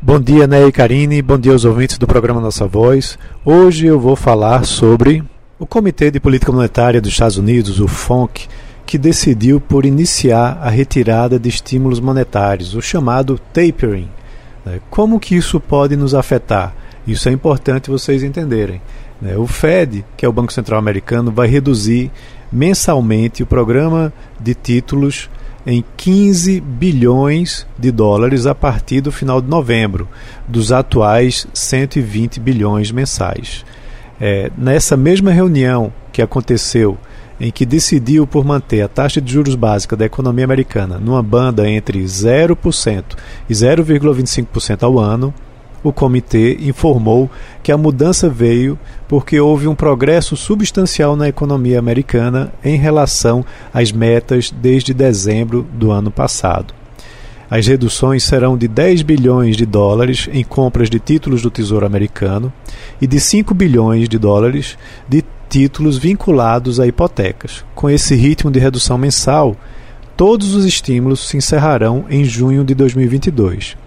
Bom dia, Ney e Karine, bom dia aos ouvintes do programa Nossa Voz. Hoje eu vou falar sobre o Comitê de Política Monetária dos Estados Unidos, o FONC, que decidiu por iniciar a retirada de estímulos monetários, o chamado tapering. Né? Como que isso pode nos afetar? Isso é importante vocês entenderem. Né? O Fed, que é o Banco Central Americano, vai reduzir mensalmente o programa de títulos em 15 bilhões de dólares a partir do final de novembro, dos atuais 120 bilhões mensais. É, nessa mesma reunião que aconteceu, em que decidiu por manter a taxa de juros básica da economia americana numa banda entre 0% e 0,25% ao ano, o comitê informou que a mudança veio porque houve um progresso substancial na economia americana em relação às metas desde dezembro do ano passado. As reduções serão de 10 bilhões de dólares em compras de títulos do Tesouro Americano e de 5 bilhões de dólares de títulos vinculados a hipotecas. Com esse ritmo de redução mensal, todos os estímulos se encerrarão em junho de 2022.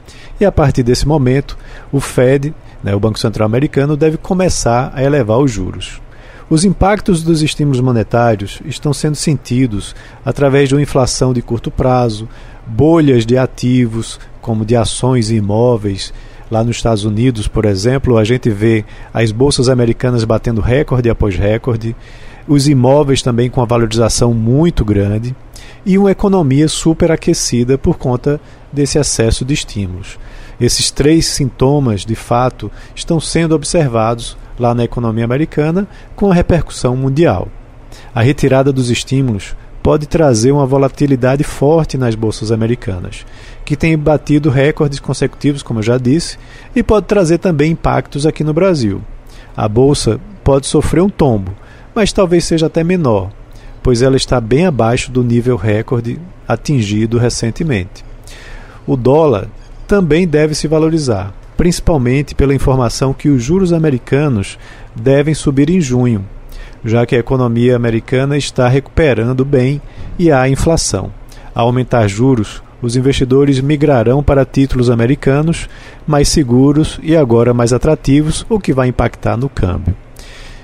E a partir desse momento, o Fed, né, o Banco Central Americano, deve começar a elevar os juros. Os impactos dos estímulos monetários estão sendo sentidos através de uma inflação de curto prazo, bolhas de ativos, como de ações e imóveis. Lá nos Estados Unidos, por exemplo, a gente vê as bolsas americanas batendo recorde após recorde, os imóveis também com a valorização muito grande e uma economia superaquecida por conta desse excesso de estímulos. Esses três sintomas, de fato, estão sendo observados lá na economia americana com a repercussão mundial. A retirada dos estímulos pode trazer uma volatilidade forte nas bolsas americanas, que têm batido recordes consecutivos, como eu já disse, e pode trazer também impactos aqui no Brasil. A bolsa pode sofrer um tombo, mas talvez seja até menor, pois ela está bem abaixo do nível recorde atingido recentemente. O dólar também deve se valorizar, principalmente pela informação que os juros americanos devem subir em junho, já que a economia americana está recuperando bem e há inflação. Ao aumentar juros, os investidores migrarão para títulos americanos mais seguros e agora mais atrativos, o que vai impactar no câmbio.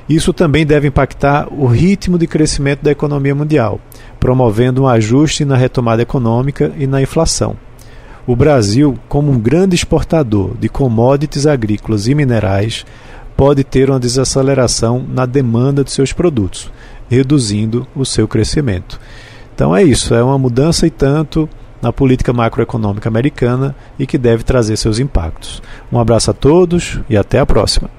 Isso também deve impactar o ritmo de crescimento da economia mundial, promovendo um ajuste na retomada econômica e na inflação. O Brasil, como um grande exportador de commodities agrícolas e minerais, pode ter uma desaceleração na demanda de seus produtos, reduzindo o seu crescimento. Então é isso, é uma mudança e tanto na política macroeconômica americana e que deve trazer seus impactos. Um abraço a todos e até a próxima.